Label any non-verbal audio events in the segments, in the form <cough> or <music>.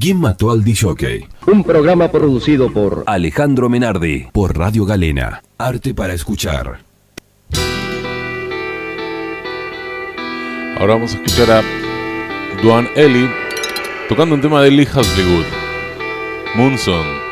¿Quién mató al DJ? Un programa producido por Alejandro Menardi por Radio Galena. Arte para escuchar. Ahora vamos a escuchar a Duan Eli tocando un tema de Lee Hasligood, Moonson.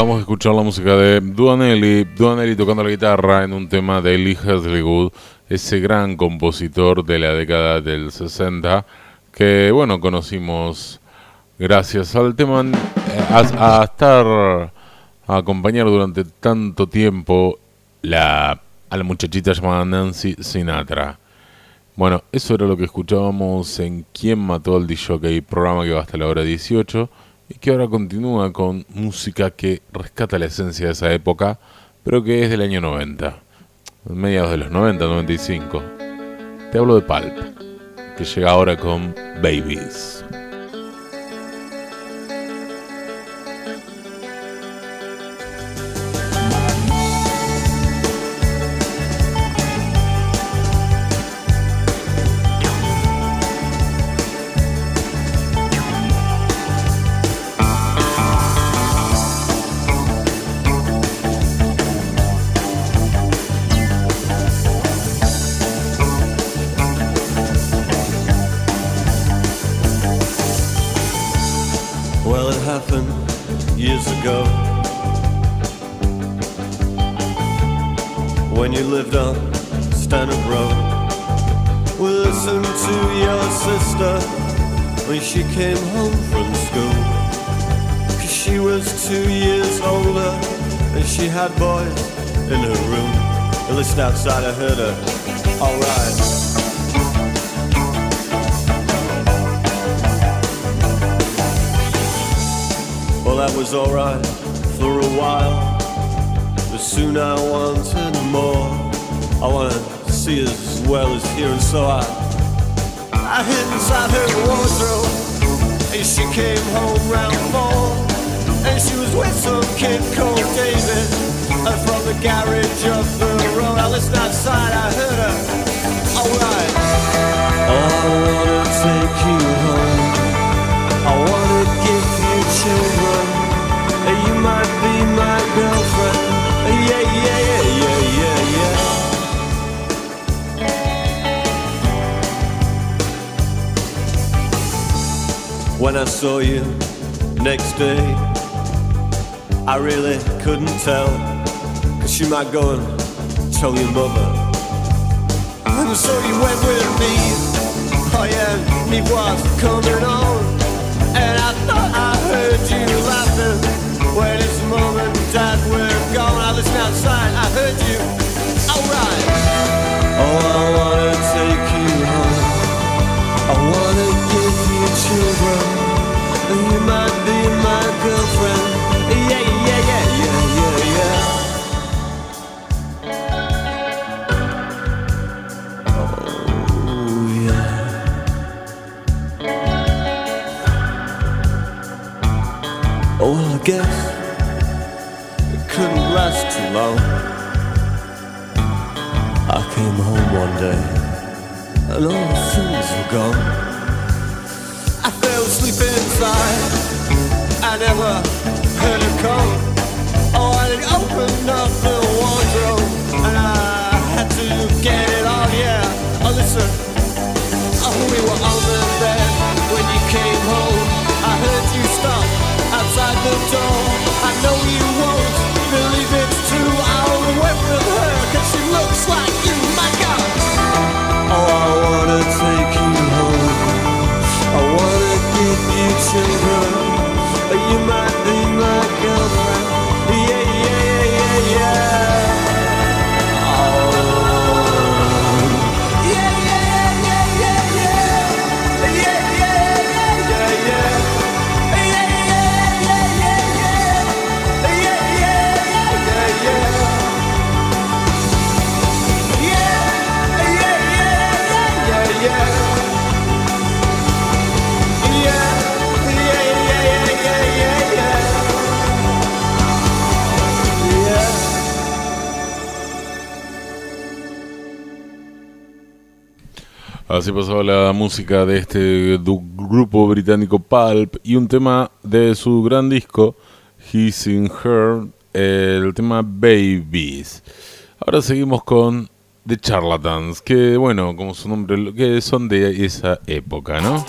Acabamos de escuchar la música de Duanelli, Duanelli tocando la guitarra en un tema de Lee Hasligood, ese gran compositor de la década del 60, que bueno, conocimos gracias al tema, eh, a, estar, a acompañar durante tanto tiempo la, a la muchachita llamada Nancy Sinatra. Bueno, eso era lo que escuchábamos en Quién mató al DJ, programa que va hasta la hora 18 y que ahora continúa con música que rescata la esencia de esa época, pero que es del año 90, mediados de los 90, 95. Te hablo de Pulp, que llega ahora con Babies. So I, I hid inside her wardrobe. And she came home round four. And she was with some kid called David And from the garage of the road. I listened outside, I heard her. Alright. Oh, I wanna take you home. When I saw you next day. I really couldn't tell, cause you might go and tell your mother. And so you went with me, oh yeah, me was coming on. And I thought I heard you laughing when it's mom and dad were gone. I listened outside, I heard you, alright. Oh, I wanna take you home. I wanna give you children. Oh, yeah. Yeah yeah yeah yeah yeah Oh, well, I guess it couldn't last too long. I came home one day and all the things were gone. I asleep inside. I never heard her come. Oh, it opened up the wardrobe, and I had to get it on. Yeah, oh listen, oh, we were on the bed when you came home. I heard you stop outside the door. silver. You might. Así pasaba la música de este grupo británico Pulp y un tema de su gran disco, He's in Her, el tema Babies. Ahora seguimos con The Charlatans, que bueno, como su nombre, que son de esa época, ¿no?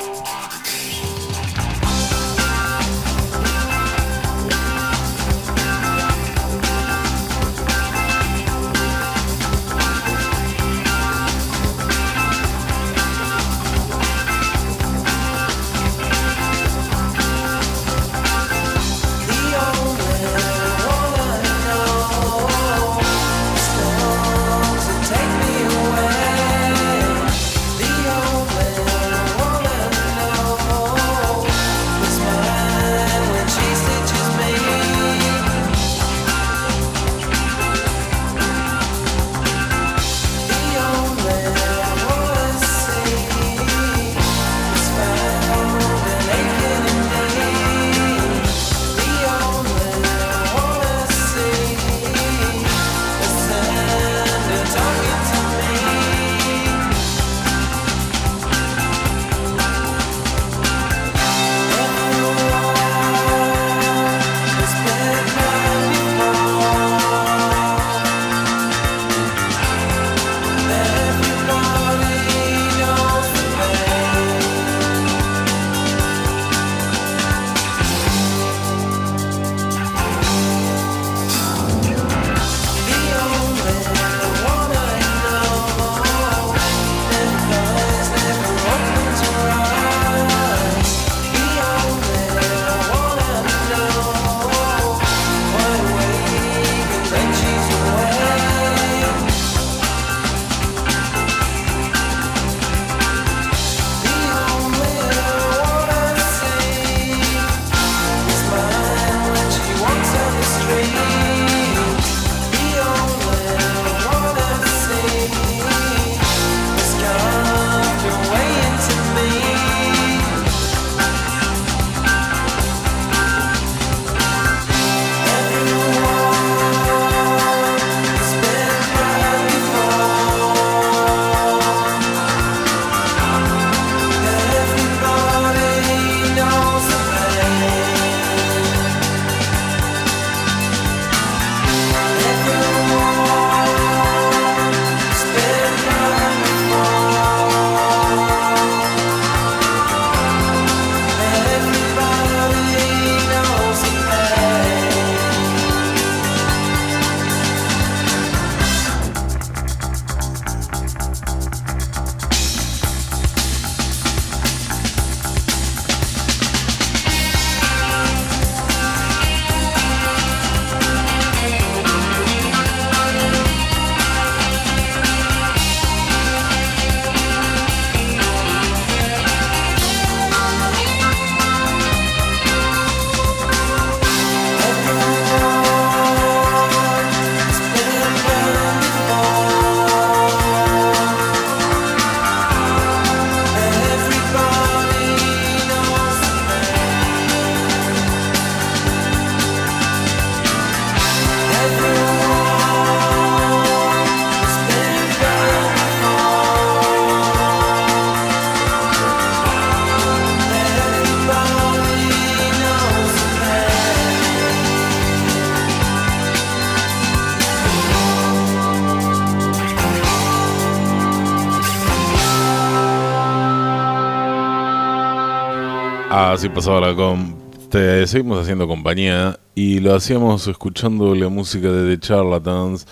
Así pasaba la com. Te seguimos haciendo compañía y lo hacíamos escuchando la música de The Charlatans,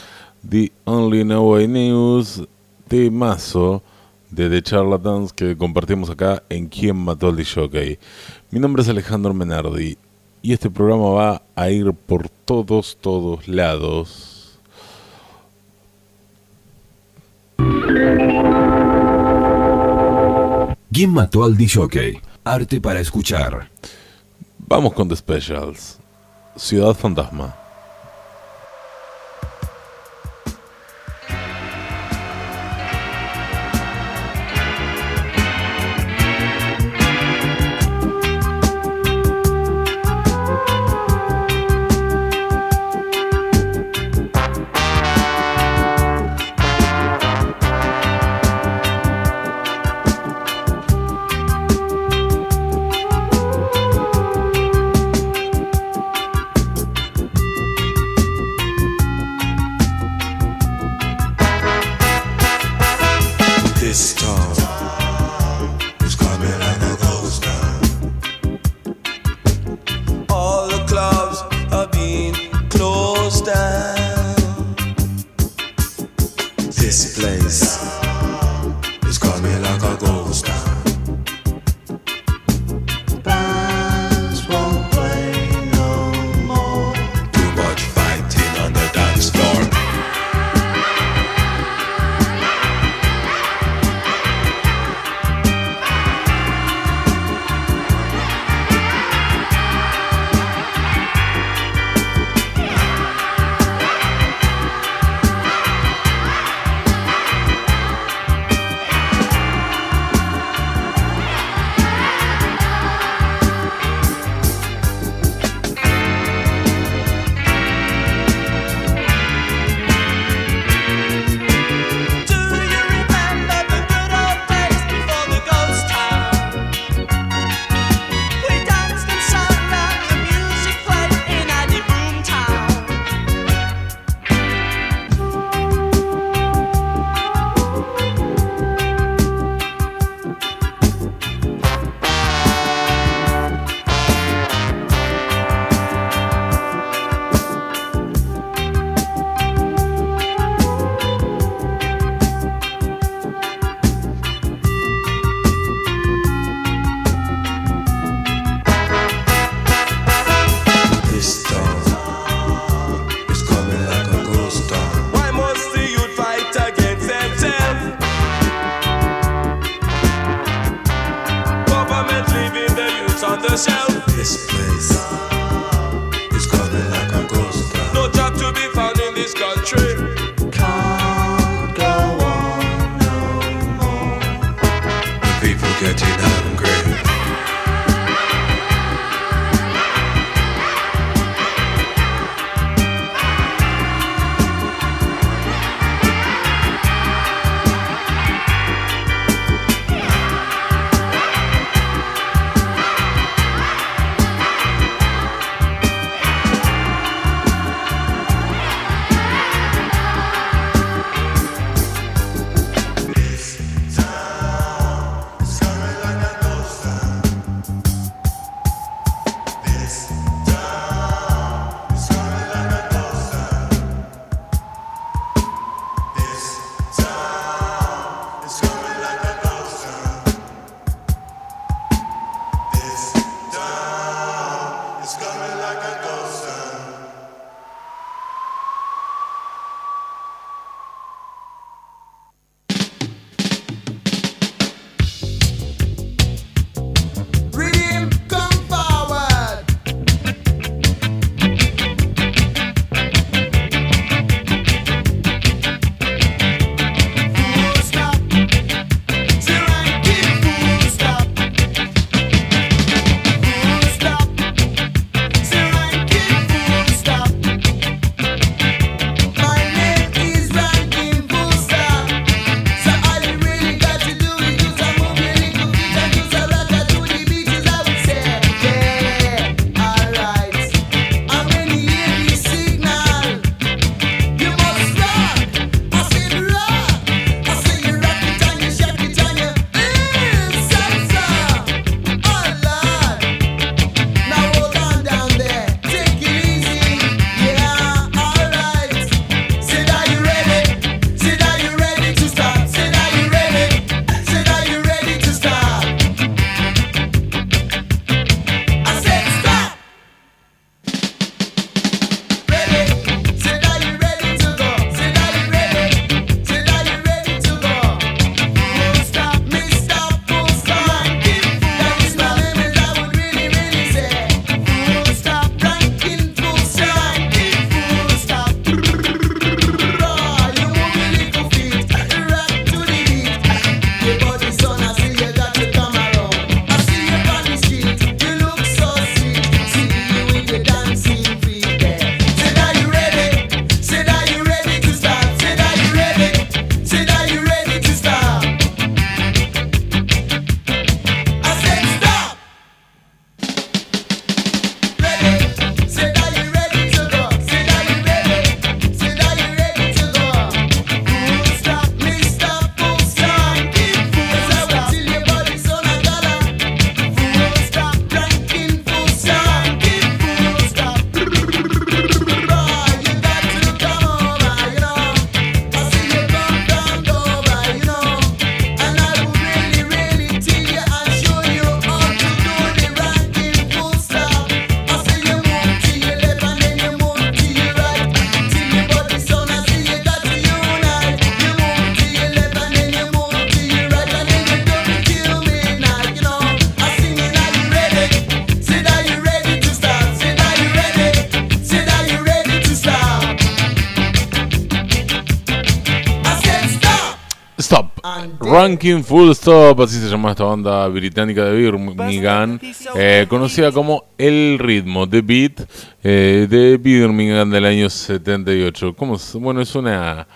The Only Know I News, de Mazo, de The Charlatans que compartimos acá en Quién Mató al DJ. Mi nombre es Alejandro Menardi y este programa va a ir por todos, todos lados. ¿Quién mató al DJ? Arte para escuchar. Vamos con The Specials. Ciudad Fantasma. Ranking Full Stop, así se llama esta banda británica de Birmingham, eh, conocida como El Ritmo, The Beat, eh, de Birmingham del año 78. ¿Cómo Bueno, es una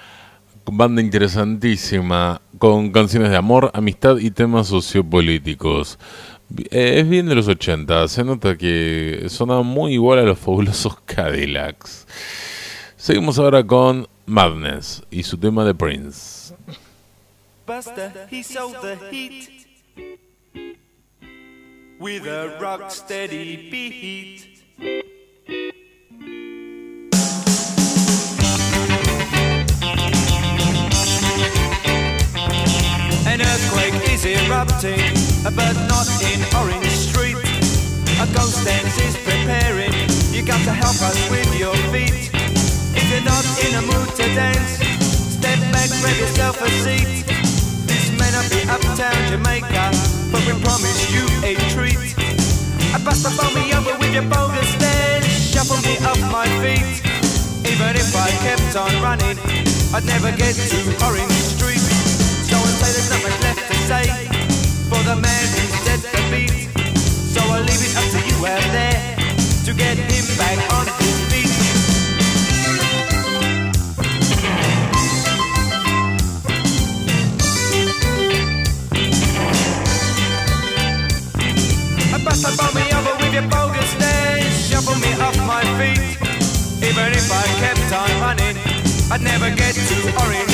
banda interesantísima, con canciones de amor, amistad y temas sociopolíticos. Eh, es bien de los 80, se nota que sonaba muy igual a los fabulosos <laughs> Cadillacs. Seguimos ahora con Madness y su tema de Prince. Buster, he sold the heat with a rock steady beat. An earthquake is erupting, but not in Orange Street. A ghost dance is preparing. You got to help us with your feet. If you're not in a mood to dance, step back, grab yourself a seat. May not be uptown Jamaica, but we promise you a treat. I bust the phone me over with your bogus dance, shuffle me off my feet. Even if I kept on running, I'd never get to Orange Street. So I say there's not much left to say for the man who set the beat. So I'll leave it up to you out there to get him back on his feet. I on me over with your bogus dance, shuffle me off my feet. Even if I kept on running, I'd never get to Orange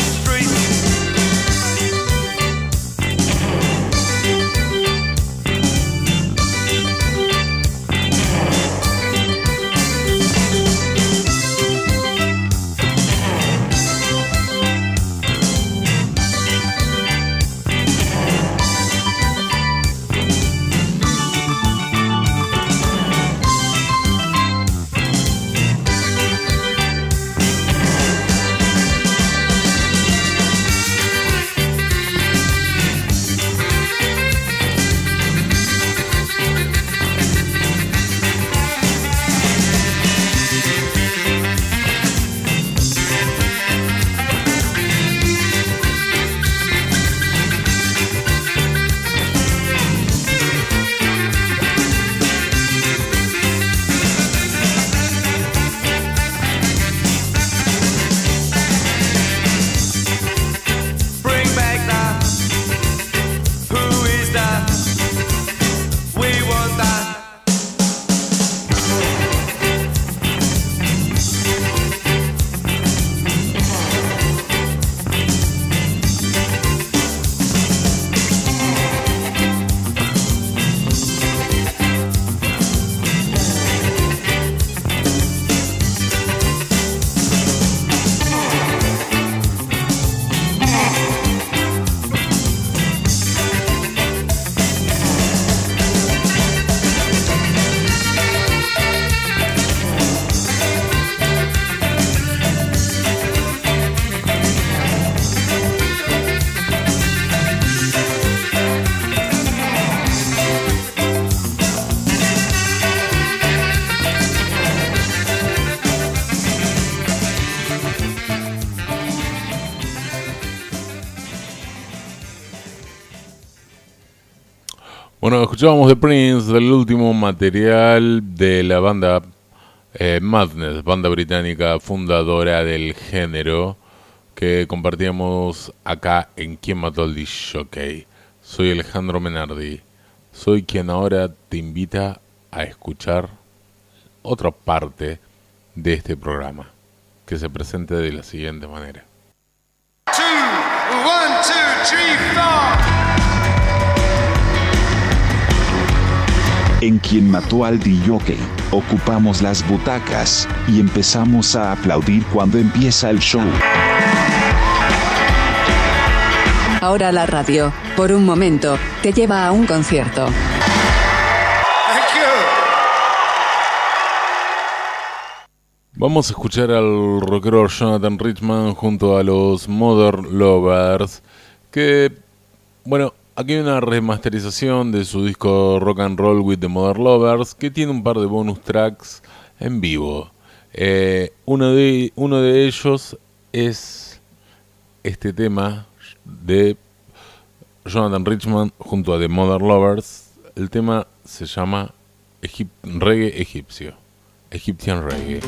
escuchábamos de Prince, del último material de la banda eh, Madness, banda británica fundadora del género, que compartíamos acá en Quien Mató al. Soy Alejandro Menardi, soy quien ahora te invita a escuchar otra parte de este programa, que se presenta de la siguiente manera. two, one, two, three, En quien mató al DJ, ocupamos las butacas y empezamos a aplaudir cuando empieza el show. Ahora la radio, por un momento, te lleva a un concierto. Vamos a escuchar al rockero Jonathan Richman junto a los Modern Lovers, que, bueno, aquí hay una remasterización de su disco Rock and Roll with the Modern Lovers, que tiene un par de bonus tracks en vivo. Eh, uno, de, uno de ellos es este tema de Jonathan Richman junto a The Mother Lovers. El tema se llama Reggae Egipcio. Egyptian Reggae.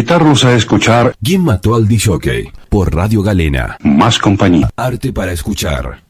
Invitarlos a escuchar ¿Quién mató al DJ? Por Radio Galena. más compañía. Arte para escuchar.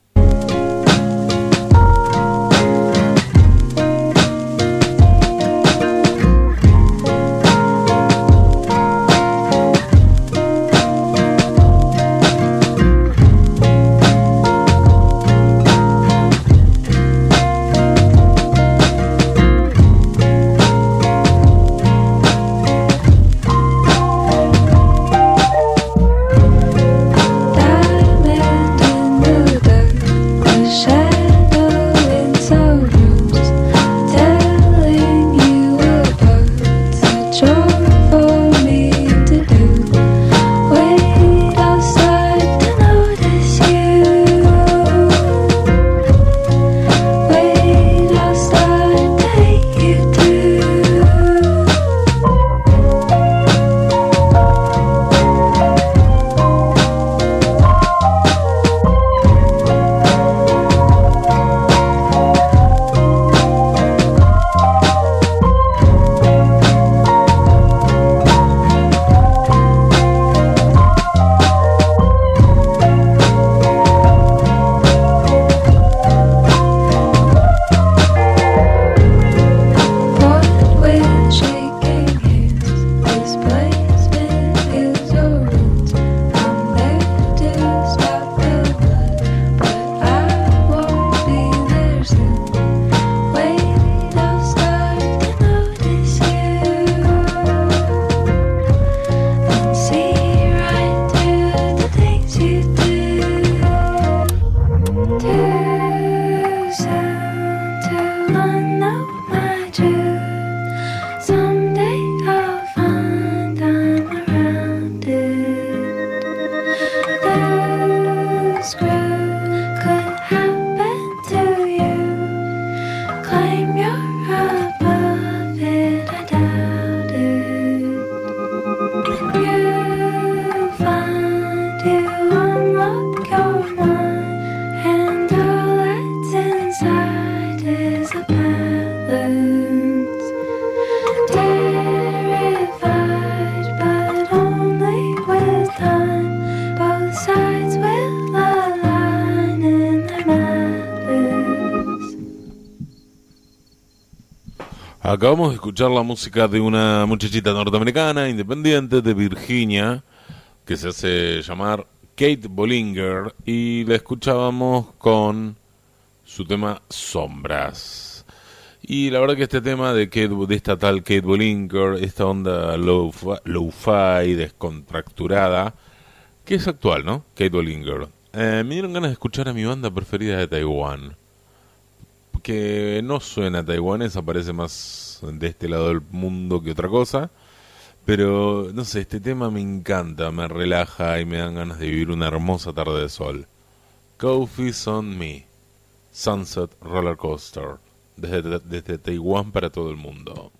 Acabamos de escuchar la música de una muchachita norteamericana independiente de Virginia que se hace llamar Kate Bollinger y la escuchábamos con su tema Sombras. Y la verdad que este tema de, Kate, de esta tal Kate Bollinger, esta onda low-fi, descontracturada, que es actual, ¿no? Kate Bollinger. Eh, me dieron ganas de escuchar a mi banda preferida de Taiwán que no suena taiwanesa, parece más de este lado del mundo que otra cosa. Pero, no sé, este tema me encanta, me relaja y me dan ganas de vivir una hermosa tarde de sol. Coffee's on Me, Sunset Roller Coaster, desde, desde Taiwán para todo el mundo.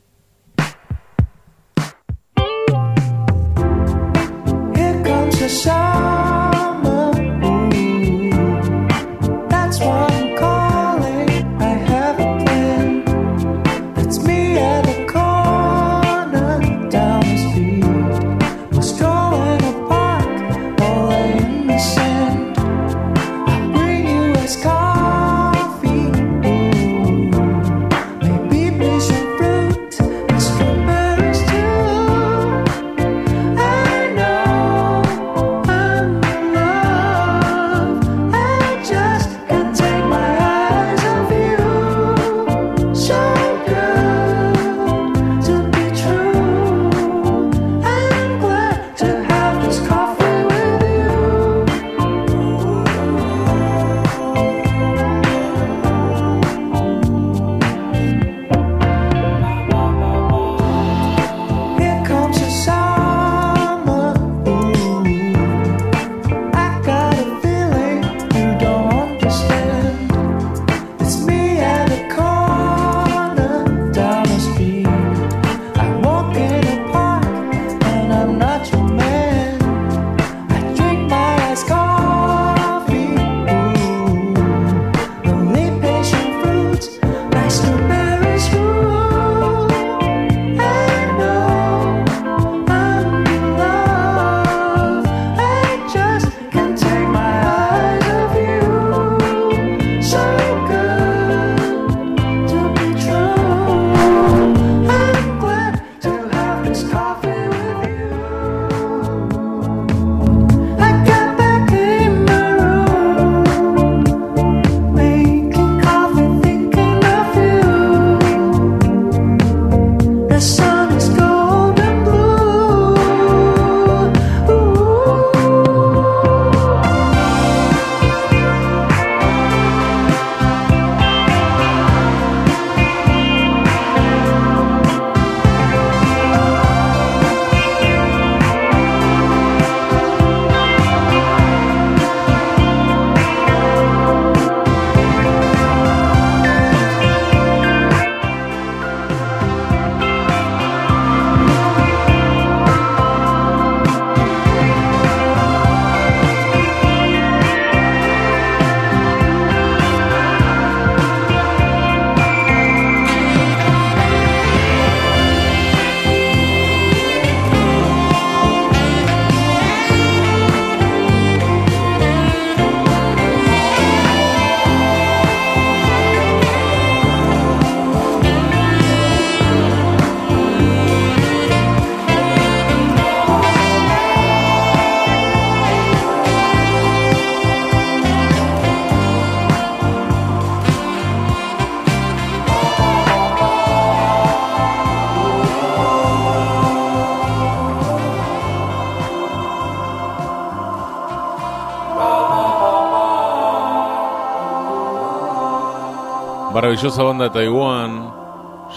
Maravillosa banda de Taiwán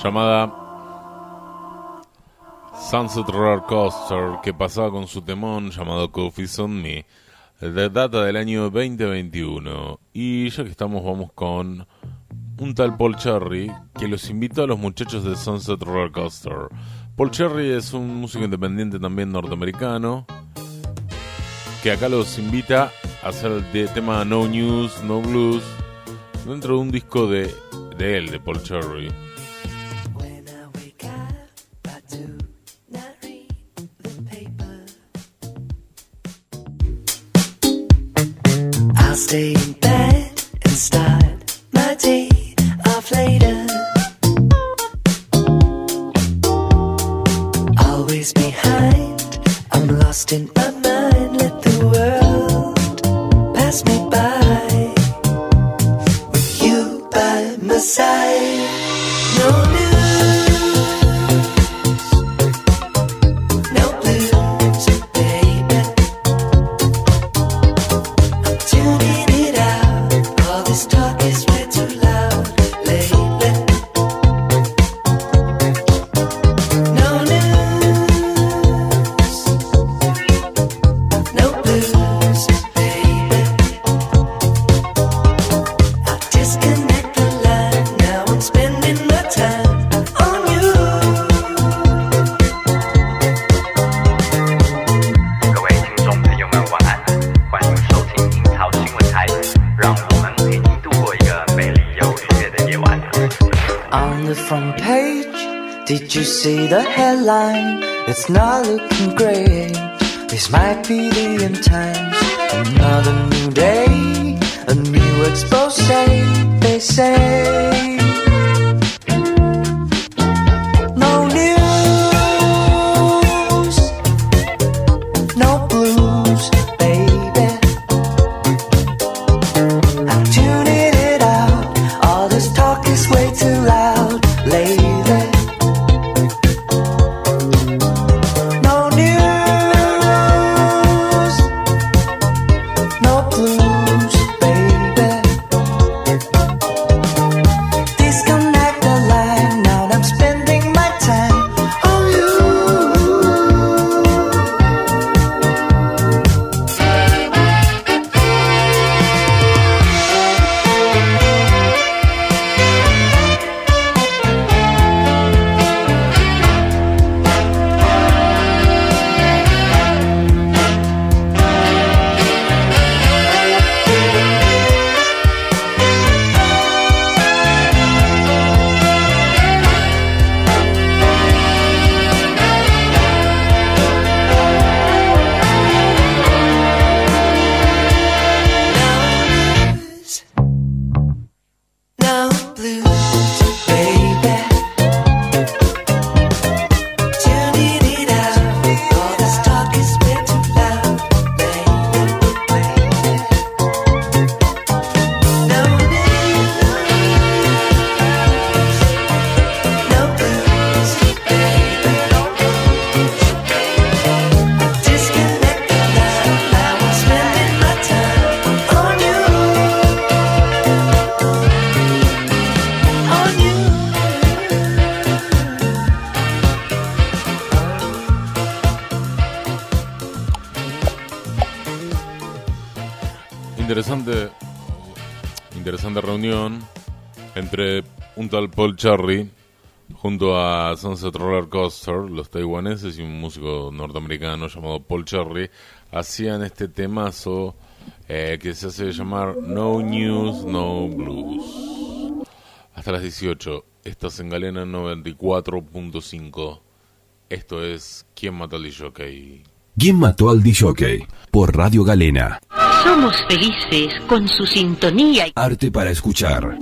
llamada Sunset Roller Coaster que pasaba con su temón llamado Coffee's on Me de data del año 2021 y ya que estamos vamos con un tal Paul Cherry que los invitó a los muchachos de Sunset Roller Coaster. Paul Cherry es un músico independiente también norteamericano que acá los invita a hacer el tema No News, No Blues dentro de un disco de, de él, de Paul Cherry. When Paul Cherry junto a Sunset Roller Coaster, los taiwaneses y un músico norteamericano llamado Paul Cherry hacían este temazo eh, que se hace llamar No News, No Blues. Hasta las 18, estás en Galena 94.5. Esto es ¿Quién mató al DJ? ¿Quién mató al DJ? Por Radio Galena. Somos felices con su sintonía. Arte para escuchar.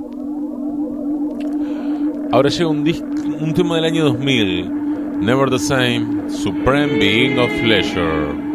Ahora llega un, un tema del año 2000, Never the Same, Supreme Being of Pleasure.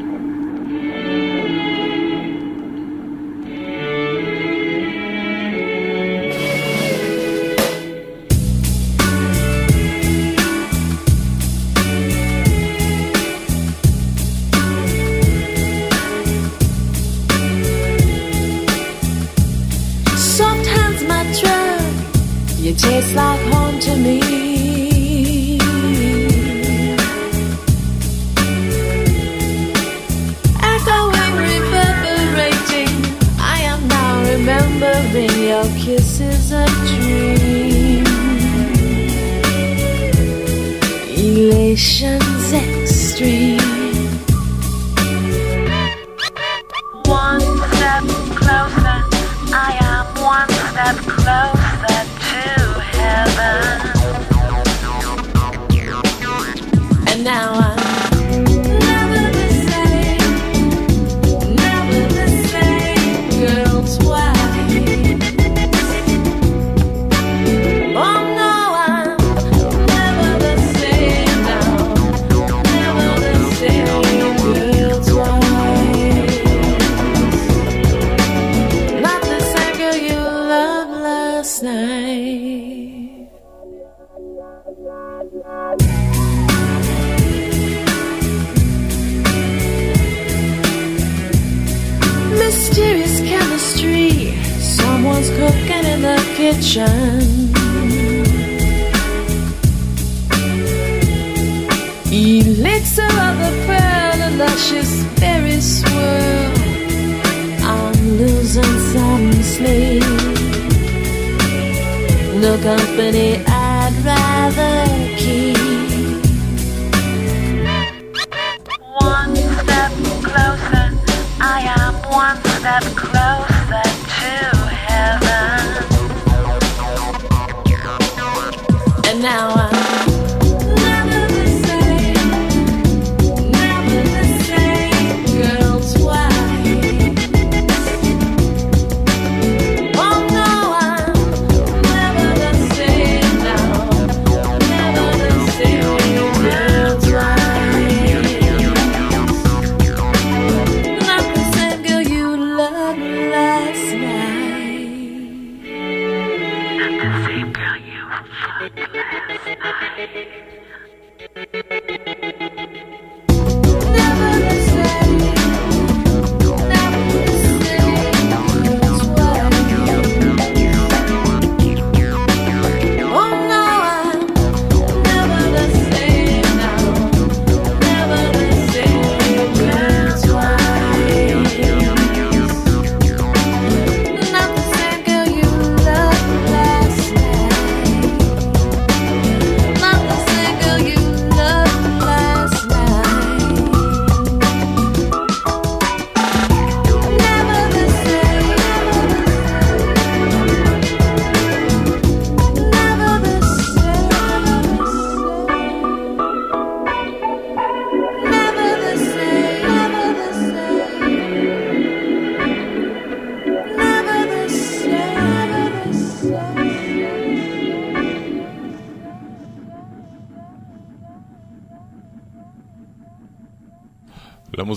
No company I'd rather keep. One step closer, I am one step closer to heaven. And now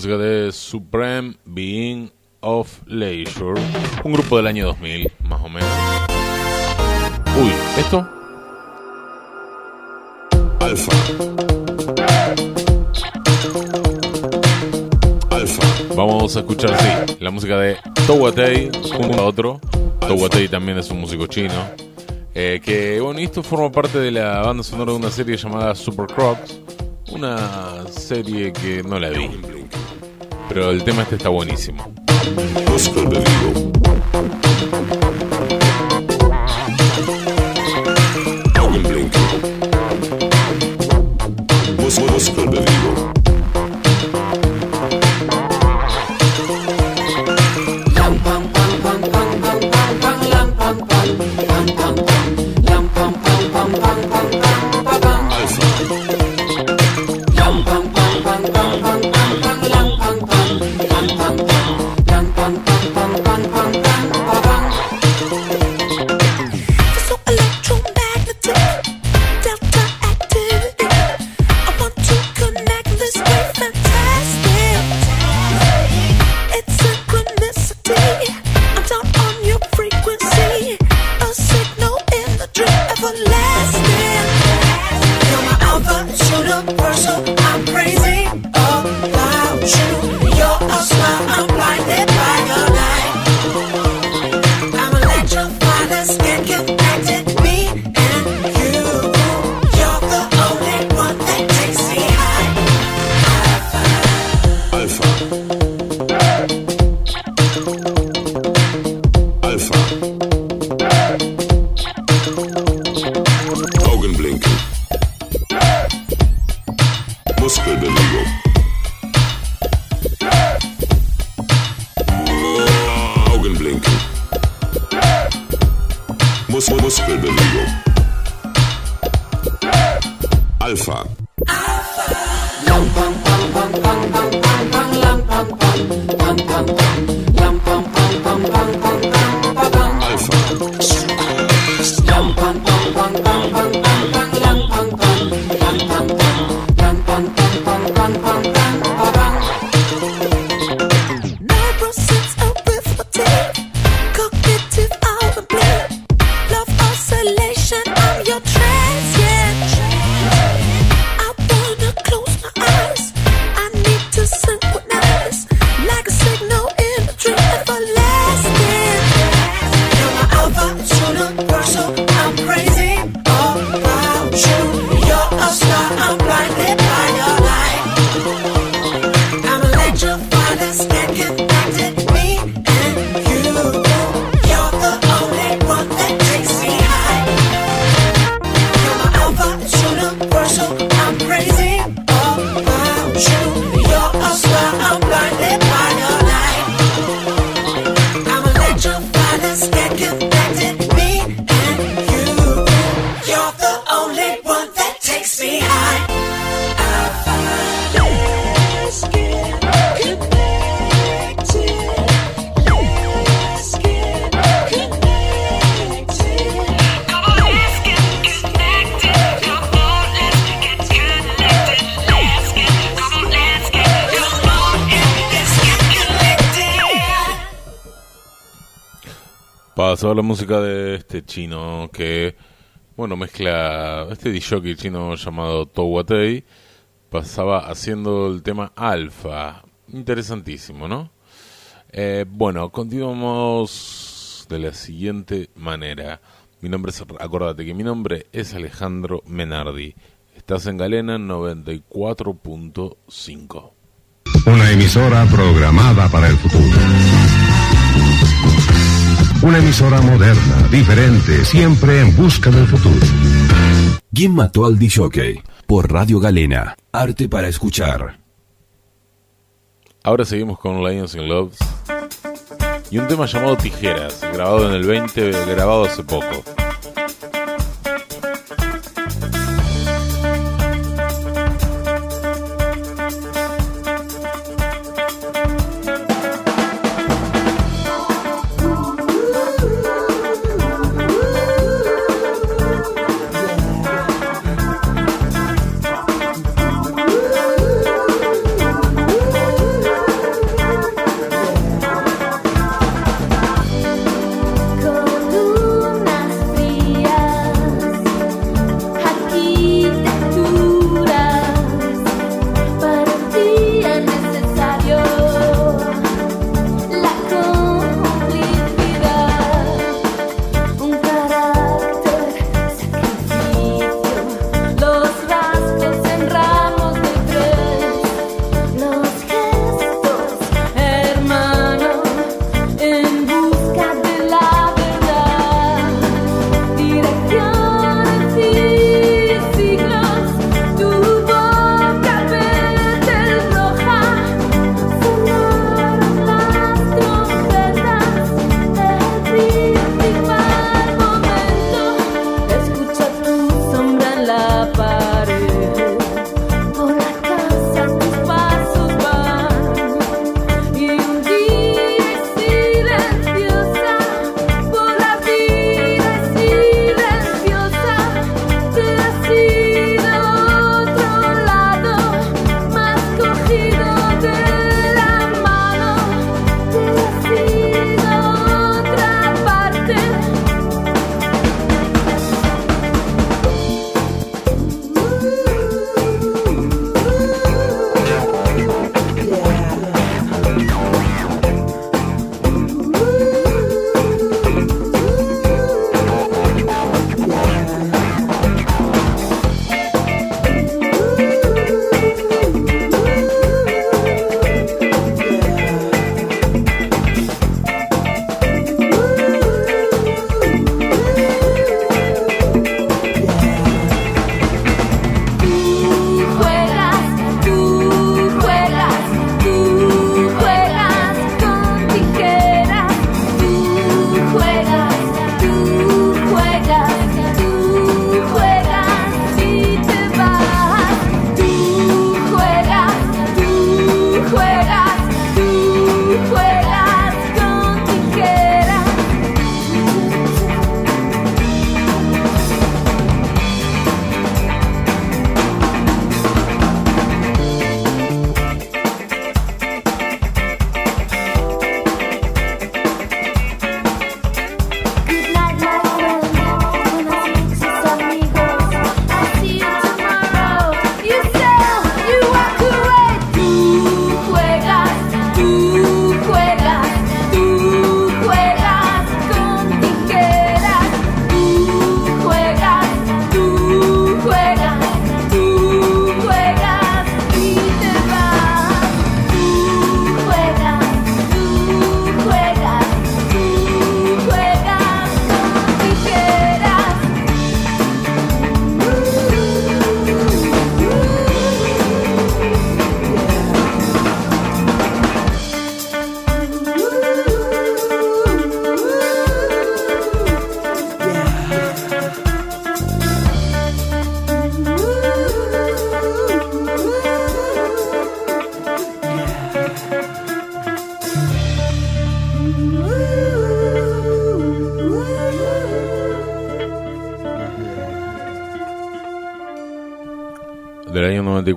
música de Supreme Being of Leisure, un grupo del año 2000, más o menos. Uy, ¿esto? Alfa. Alfa. Vamos a escuchar, sí, la música de Towatei junto a otro. Towatei también es un músico chino. Eh, que, bueno, esto forma parte de la banda sonora de una serie llamada Super Crocs. Una serie que no la vi. Pero el tema este está buenísimo. Chino que, bueno, mezcla este DJ chino llamado Towatei. Pasaba haciendo el tema Alfa. Interesantísimo, ¿no? Eh, bueno, continuamos de la siguiente manera. Mi nombre es, acordate que mi nombre es Alejandro Menardi. Estás en Galena 94.5. Una emisora programada para el futuro. Una emisora moderna, diferente, siempre en busca del futuro. ¿Quién mató al DJ? Por Radio Galena. Arte para escuchar. Ahora seguimos con Lions in Love y un tema llamado Tijeras, grabado en el 20, grabado hace poco.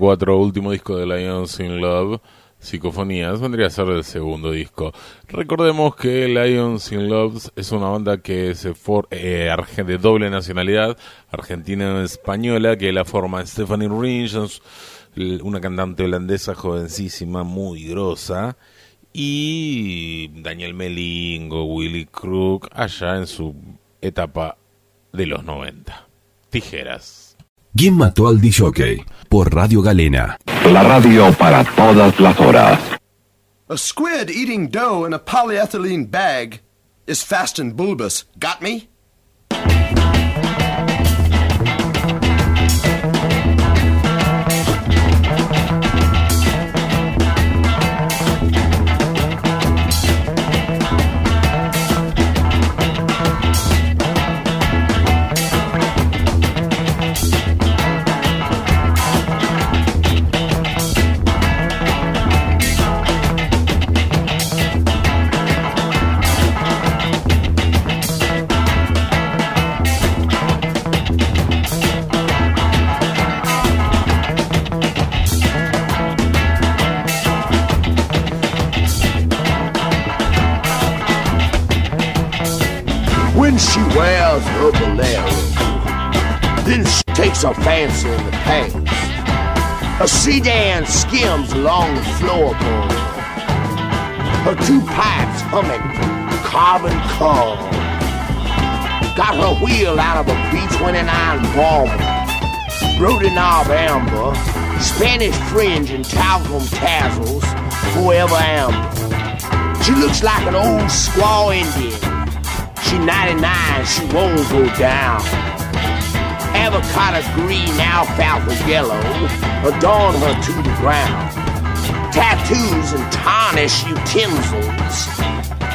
4, último disco de Lions in Love, Psicofonías, vendría a ser el segundo disco. Recordemos que Lions in Love es una banda que es for, eh, de doble nacionalidad, argentina-española, que la forma Stephanie Ringens, una cantante holandesa jovencísima, muy grosa, y Daniel Melingo, Willy Crook, allá en su etapa de los 90. Tijeras. ¿Quién mató al DJ? Por Radio Galena. La radio para todas las horas. A squid eating dough in a polyethylene bag is fast and bulbous. Got me? When she wears her bolero, then she takes her fancy in the pants. A sedan skims along the floorboard. Her two pipes humming carbon coal. Got her wheel out of a B-29 bomber. Brody knob amber, Spanish fringe and talcum tassels, forever amber. She looks like an old squaw Indian. She 99, she won't go down. Avocado green, alfalfa yellow, adorn her to the ground. Tattoos and tarnish utensils,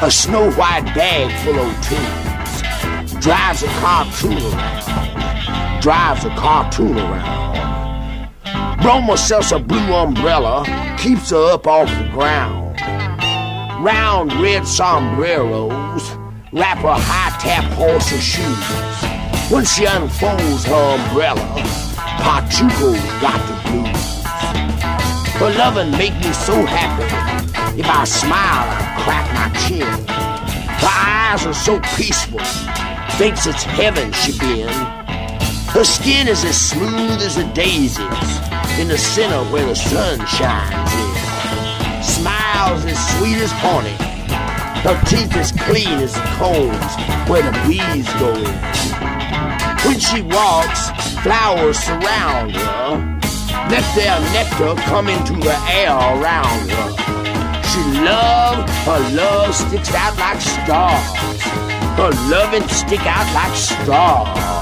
a snow white bag full of tunes. Drives a cartoon around, drives a cartoon around. Broma sells a blue umbrella, keeps her up off the ground. Round red sombreros, wrap her high tap horse shoes. When she unfolds her umbrella, Pachuco's got the blues. Her loving make me so happy. If I smile, I crack my chin. Her eyes are so peaceful, thinks it's heaven she been. Her skin is as smooth as a daisies in the center where the sun shines in. Smiles as sweet as honey. Her teeth as clean as the combs where the bees go in. When she walks, flowers surround her. Let their nectar come into the air around her. She love, her love sticks out like stars. Her loving stick out like stars.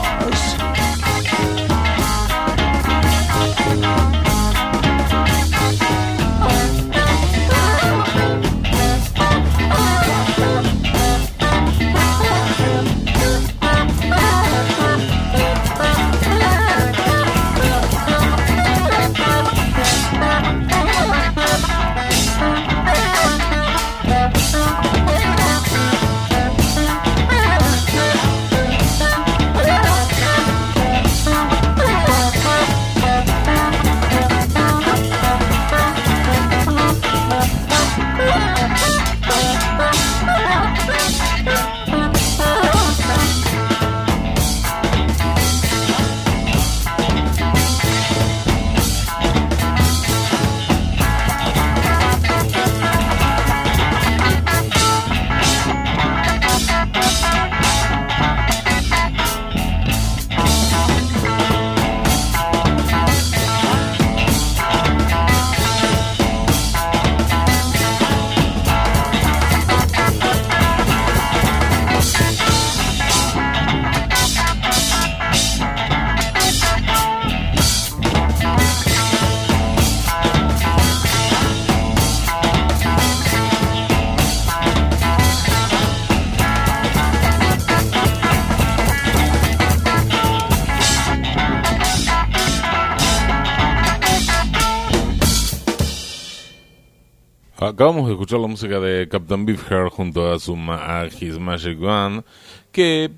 Acabamos de escuchar la música de Captain Beefheart junto a su ma- a His Magic Gun, que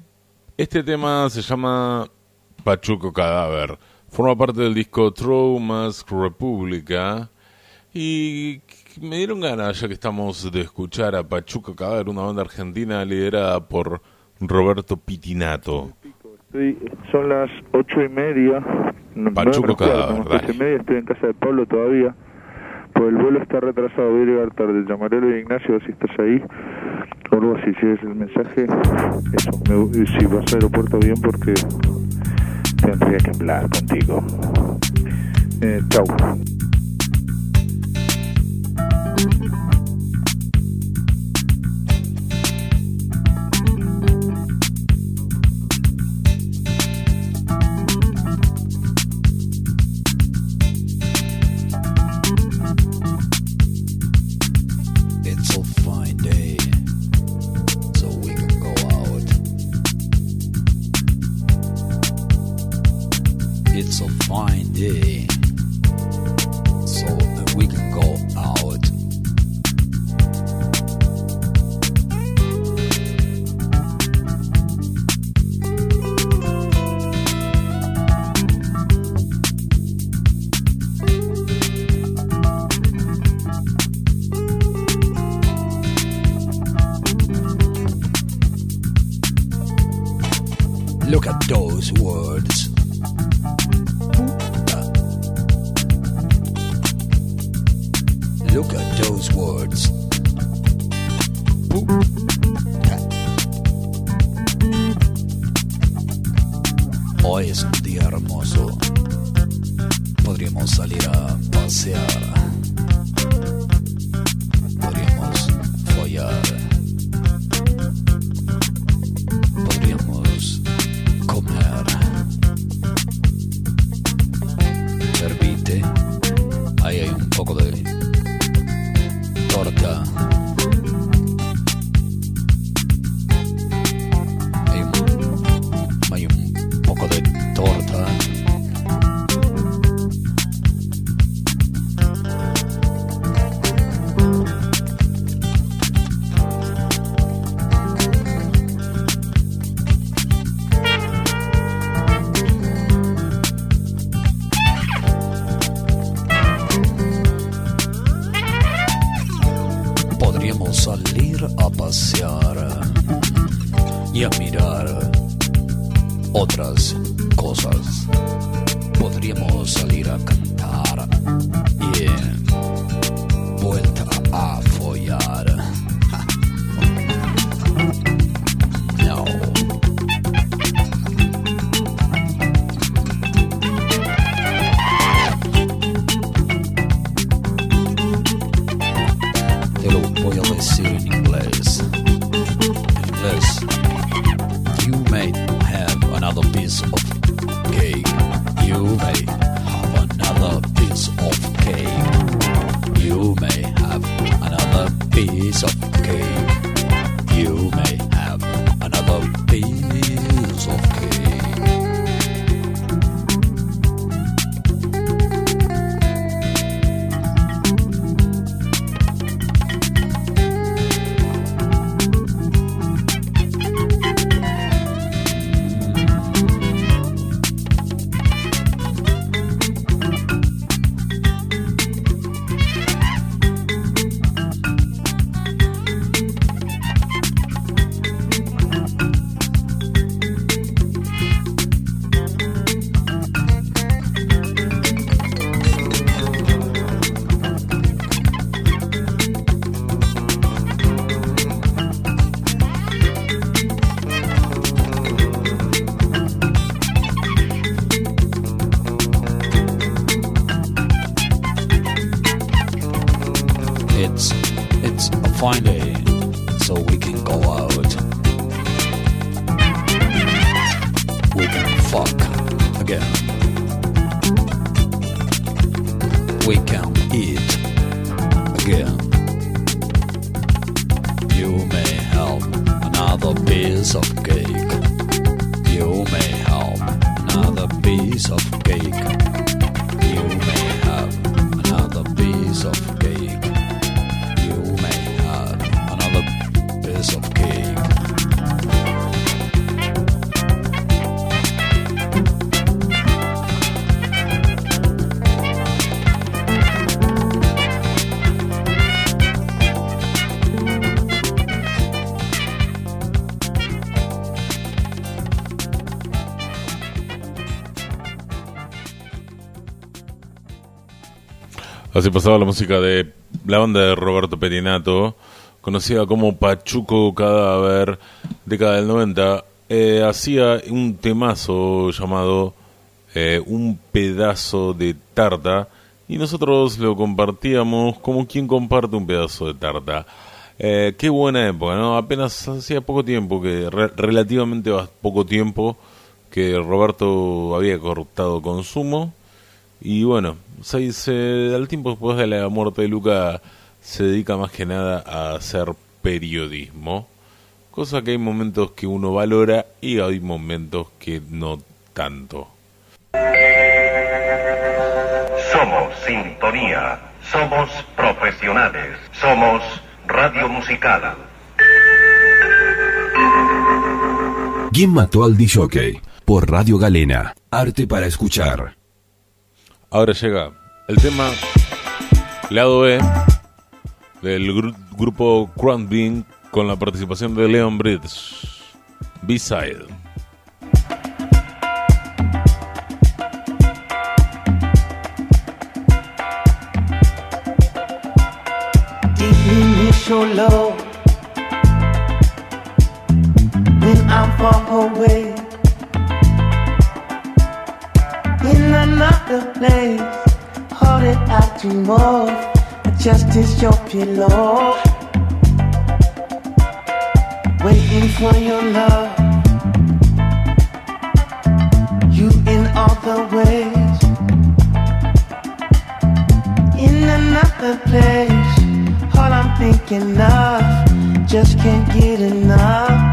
este tema se llama Pachuco Cadáver. Forma parte del disco True Mask República, Y me dieron ganas, ya que estamos de escuchar a Pachuca Cadáver, una banda argentina liderada por Roberto Pitinato. Estoy- son las ocho y media. Pachuco Cadáver, ocho y media, estoy en casa de Pablo todavía. Pues el vuelo está retrasado, voy a llegar tarde. Llamaré a Ignacio si estás ahí. O algo así, si es el mensaje. Eso, me- si vas al aeropuerto bien porque tendría que hablar contigo. Eh, chau. windy. Y a mirar otras cosas. Podríamos salir a cantar Así pasaba la música de la banda de Roberto Perinato, conocida como Pachuco Cadáver, década del 90. eh, hacía un temazo llamado eh, Un pedazo de tarta y nosotros lo compartíamos como quien comparte un pedazo de tarta. Eh, qué buena época, ¿no? Apenas hacía poco tiempo, que re- relativamente poco tiempo, que Roberto había cortado consumo. Y bueno, se, se- al tiempo después de la muerte de Luca se dedica más que nada a hacer periodismo. Cosa que hay momentos que uno valora y hay momentos que no tanto. Somos Sintonía, somos profesionales, somos Radio Musicala. ¿Quién mató al DJ? Por Radio Galena. Arte para escuchar. Ahora llega el tema lado B del gru- grupo Bean con la participación de Leon Bridge. B-Side. Another place, that I dream of, just is your pillow. Waiting for your love, you in all the ways, in another place. All I'm thinking of, just can't get enough.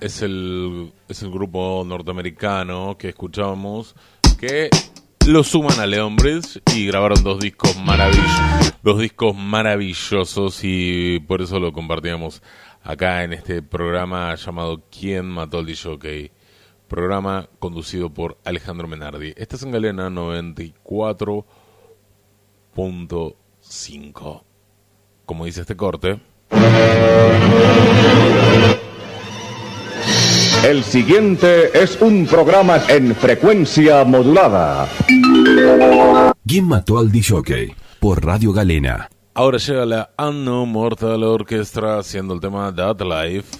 Es el, es el grupo norteamericano que escuchábamos que lo suman a Leon Bridge y grabaron dos discos maravillosos, dos discos maravillosos y por eso lo compartíamos acá en este programa llamado ¿Quién mató al DJ? Programa conducido por Alejandro Menardi. Esta es en Galena 94.5. Como dice este corte. El siguiente es un programa en frecuencia modulada. ¿Quién mató al DJ? Por Radio Galena. Ahora llega la Unknown Mortal Orchestra haciendo el tema That Life.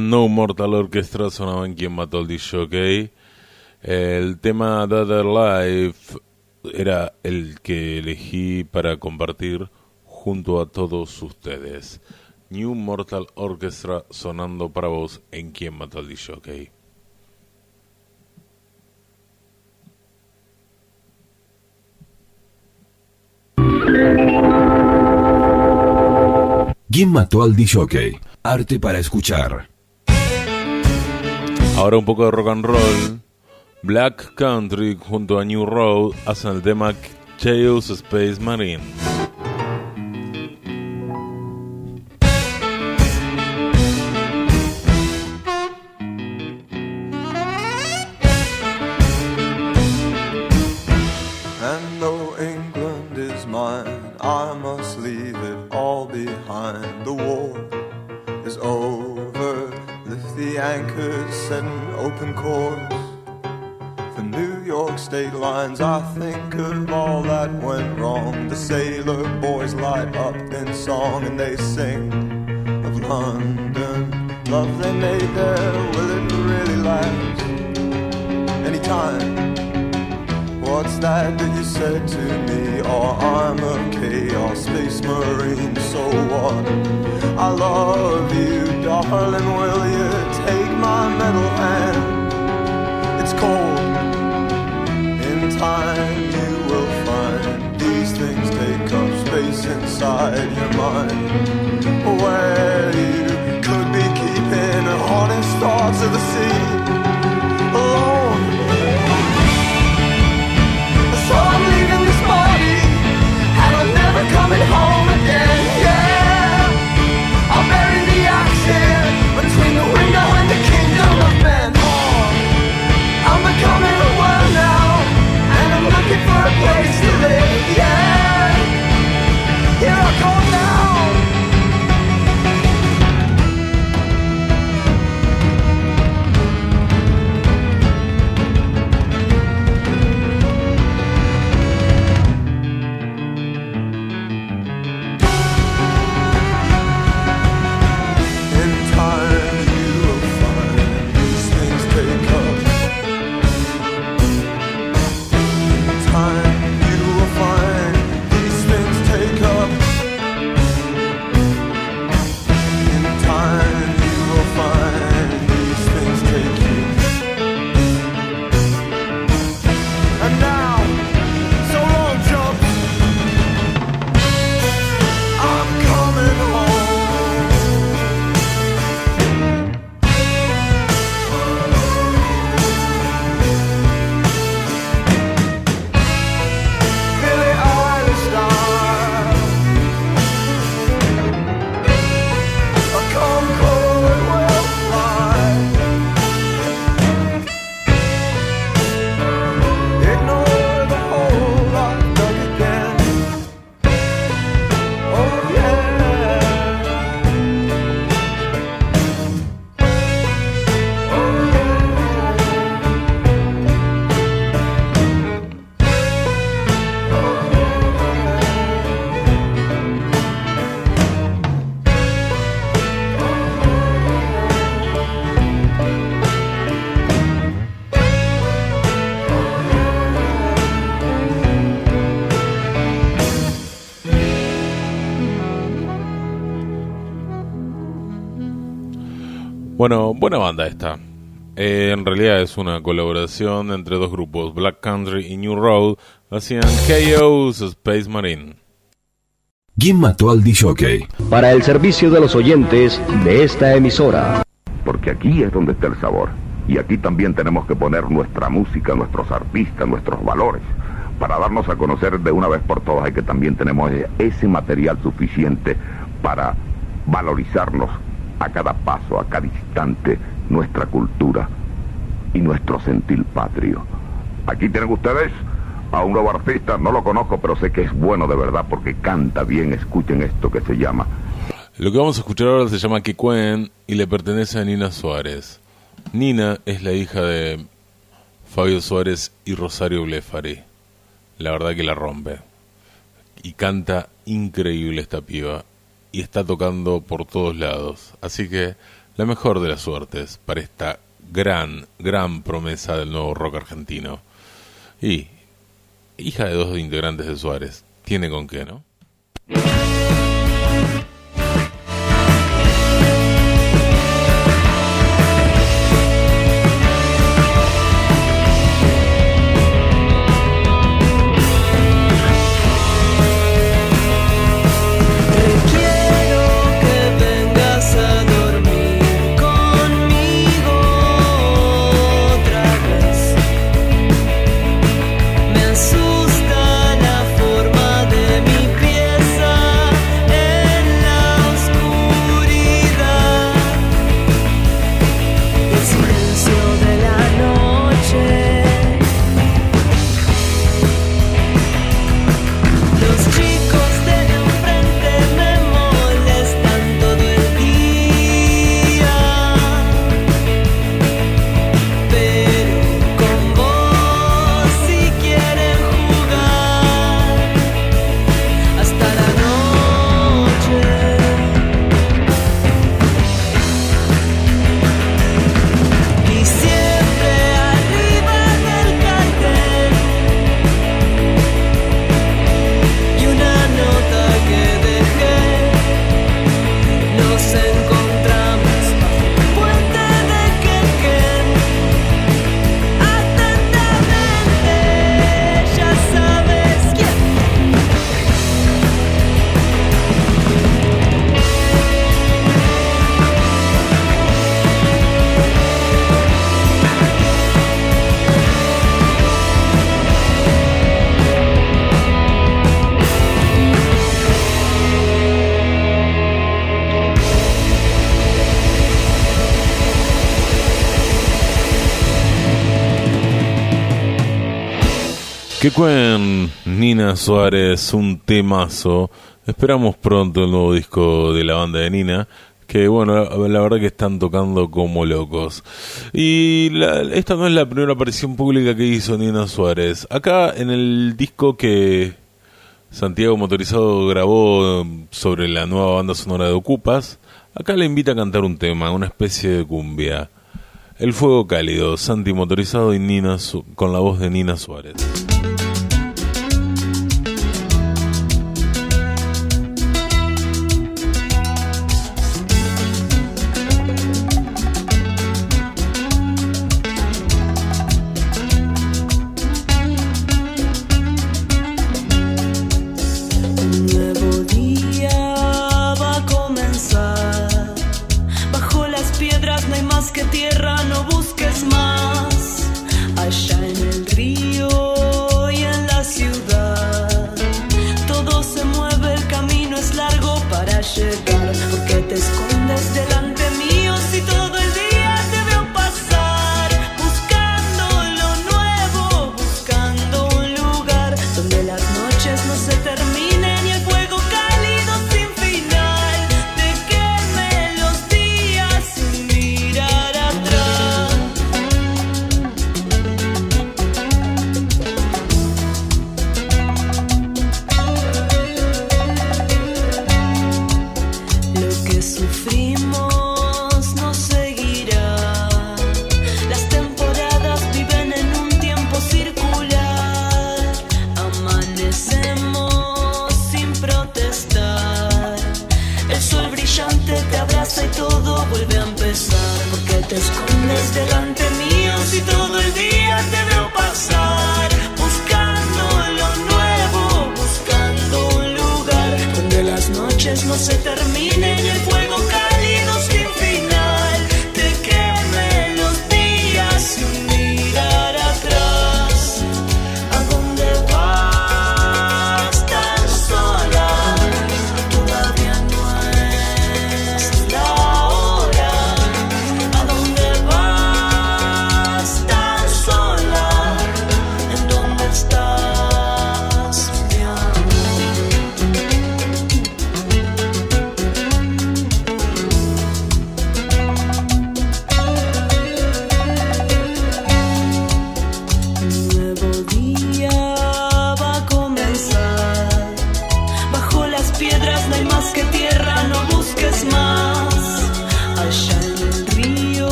Unknown Mortal Orchestra sonaba en quien mató al DJ. El tema The Other Life era el que elegí para compartir junto a todos ustedes. New Mortal Orchestra sonando para vos en quien mató al DJ. ¿Quién mató al DJ? Arte para escuchar. Ahora un poco de rock and roll. Black Country junto a New Road hacen el tema Chaos Space Marine. Lines. I think of all that went wrong. The sailor boys light up in song and they sing of London. Love they made there, will it really last? Anytime. What's that that you said to me? Oh, I'm a chaos space marine, so what? I love you, darling. Will you take my metal hand? Time, you will find these things take up space inside your mind. Where you could be keeping honest thoughts of the sea alone. So I'm leaving this body, and I'm never coming for a place Bueno, buena banda esta. Eh, en realidad es una colaboración entre dos grupos, Black Country y New Road, hacían KO's Space Marine. ¿Quién mató al disjockey? Para el servicio de los oyentes de esta emisora. Porque aquí es donde está el sabor. Y aquí también tenemos que poner nuestra música, nuestros artistas, nuestros valores. Para darnos a conocer de una vez por todas hay que también tenemos ese material suficiente para valorizarnos a cada paso, a cada instante, nuestra cultura y nuestro sentir patrio. Aquí tienen ustedes a un nuevo artista, no lo conozco, pero sé que es bueno de verdad porque canta bien. Escuchen esto que se llama Lo que vamos a escuchar ahora se llama Kikuen y le pertenece a Nina Suárez. Nina es la hija de Fabio Suárez y Rosario Blefari. La verdad que la rompe. Y canta increíble esta piba. Y está tocando por todos lados. Así que la mejor de las suertes para esta gran, gran promesa del nuevo rock argentino. Y hija de dos integrantes de Suárez. Tiene con qué, ¿no? Que cuen Nina Suárez, un temazo. Esperamos pronto el nuevo disco de la banda de Nina. Que bueno, la, verdad que están tocando como locos. Y la- esta no es la primera aparición pública que hizo Nina Suárez. Acá en el disco que Santiago Motorizado grabó sobre la nueva banda sonora de Ocupas, acá le invita a cantar un tema, una especie de cumbia. El Fuego Cálido, Santi Motorizado y Nina con la voz de Nina Suárez.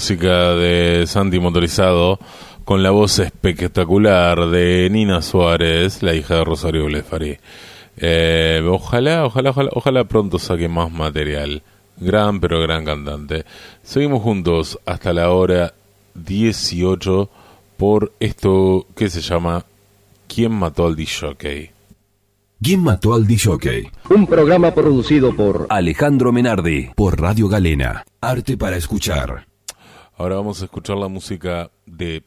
Música de Santi Motorizado con la voz espectacular de Nina Suárez, la hija de Rosario Blefari. Eh, ojalá, ojalá, ojalá, ojalá pronto saque más material. Gran, pero gran cantante. Seguimos juntos hasta la hora 18 por esto que se llama ¿Quién mató al disjockey? ¿Quién mató al disjockey? Un programa producido por Alejandro Menardi por Radio Galena. Arte para escuchar. Ahora vamos a escuchar la música de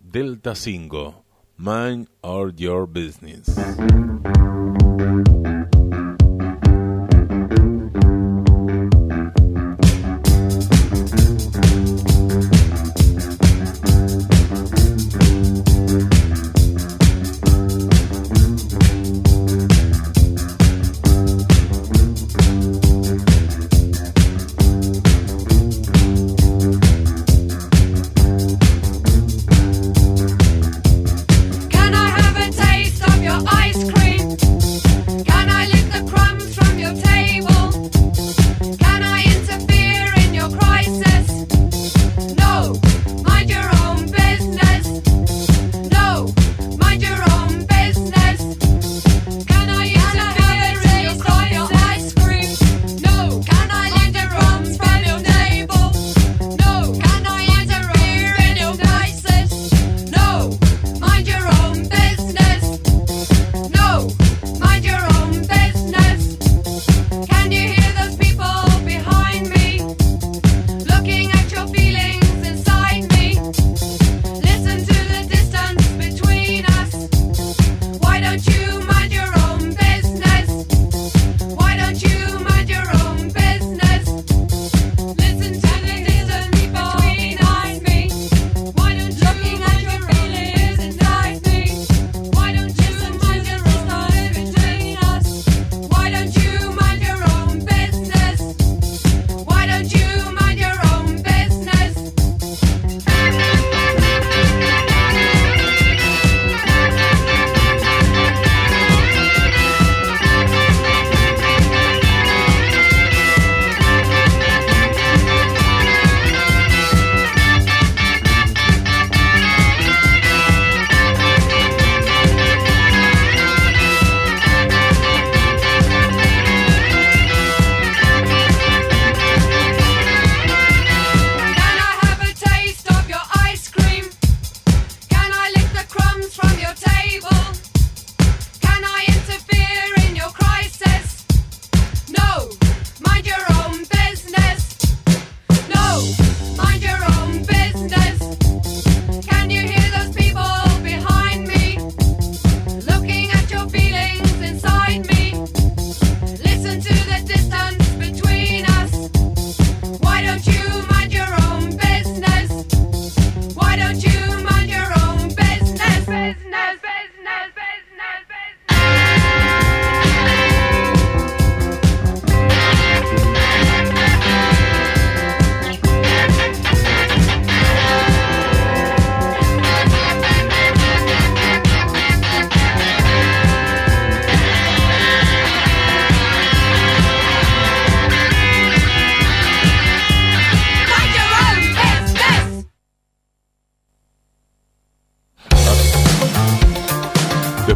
Delta 5, Mind or Your Business.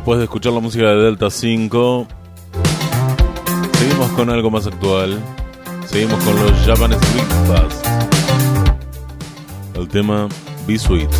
después de escuchar la música de Delta 5, seguimos con algo más actual. Seguimos con los Japanese Pass. El tema Be Sweet.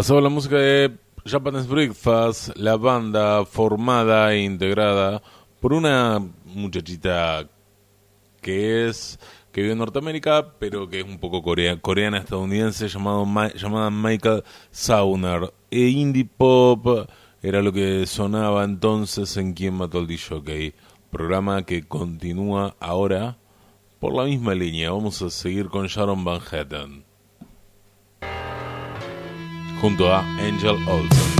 Pasaba la música de Japanese Breakfast, la banda formada e integrada por una muchachita que es que vive en Norteamérica, pero que es un poco corea, coreana estadounidense llamado llamada Michael Sauner. E indie pop era lo que sonaba entonces en Quien mató al DJ programa que continúa ahora por la misma línea. Vamos a seguir con Sharon Van Hetten. junto a Angel Olsen.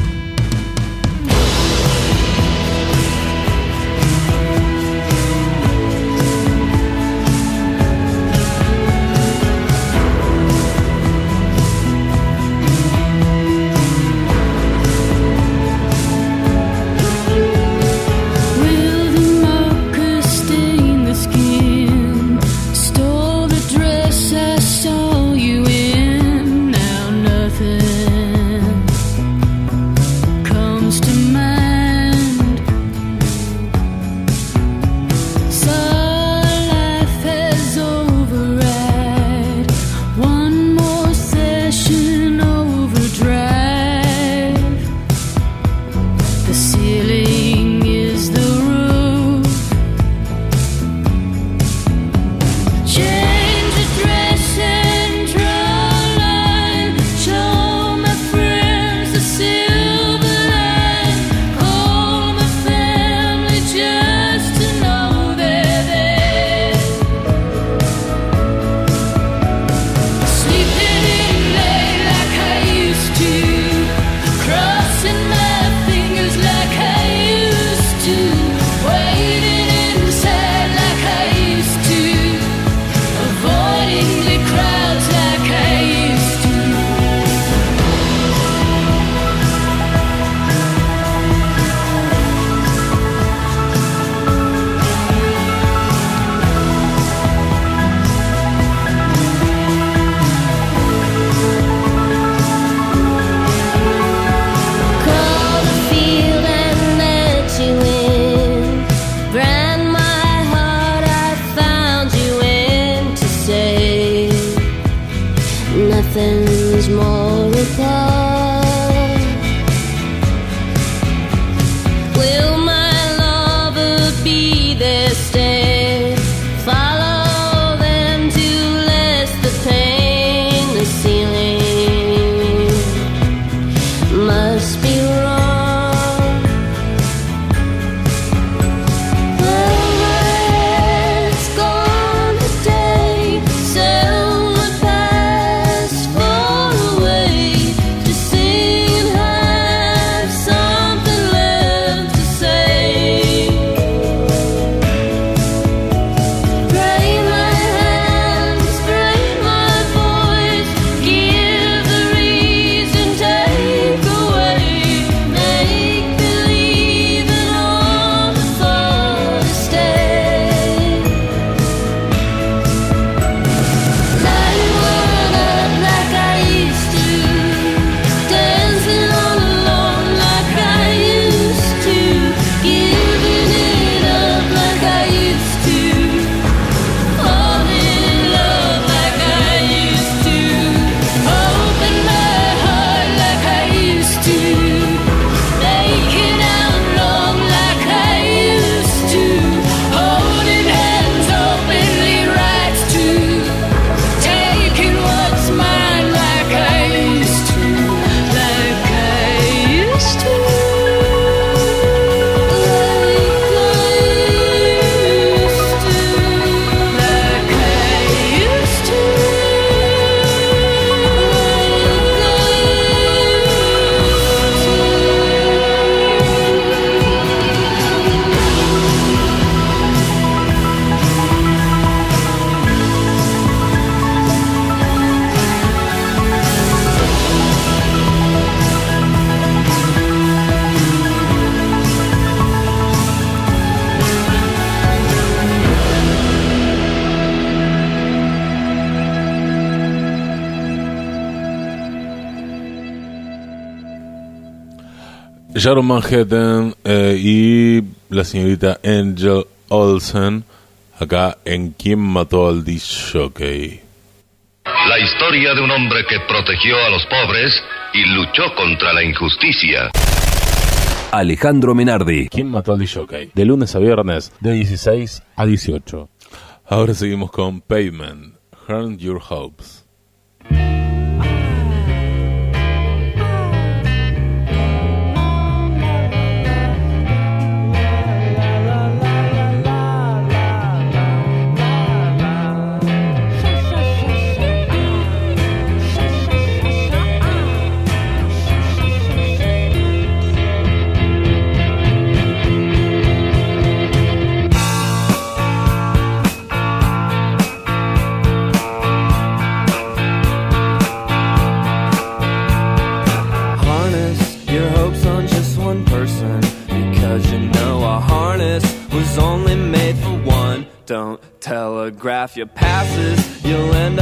Sharon Manhattan eh, y la señorita Angel Olsen acá en quién mató al disjockey. La historia de un hombre que protegió a los pobres y luchó contra la injusticia. Alejandro Menardi. ¿Quién mató al disjockey? De lunes a viernes, de 16 a 18. Ahora seguimos con Pavement, Earn Your Hopes. graph your passes, you'll end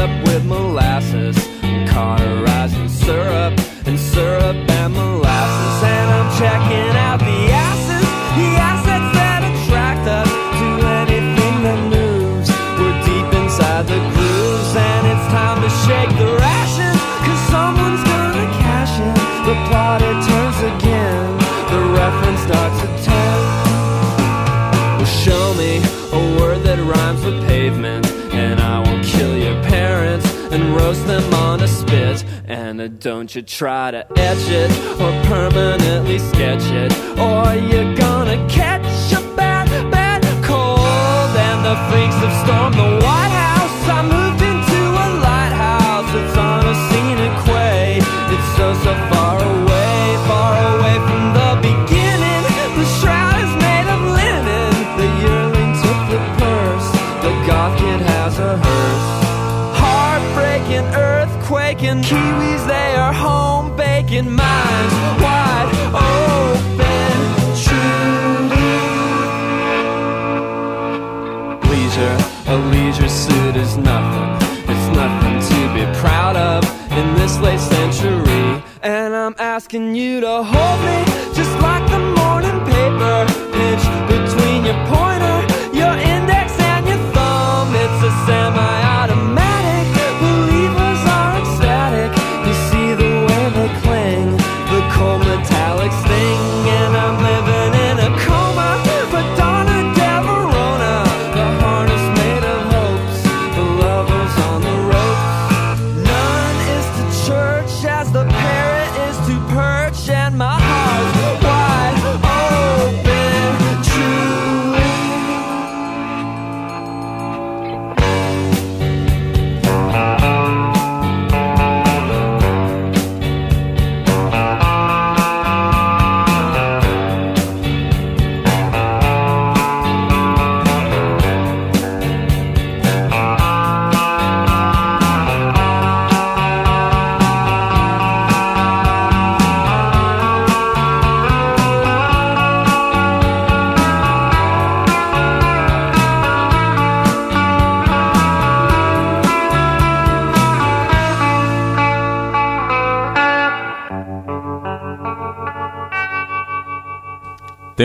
Don't you try to etch it or permanently sketch it, or you're gonna catch a bad, bad cold. And the freaks have stormed the White House. thinking minds wide open. True. Leisure, a leisure suit is nothing. It's nothing to be proud of in this late century. And I'm asking you to hold me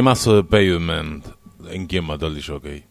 Temazo de Pavement. ¿En quién mató al DJ?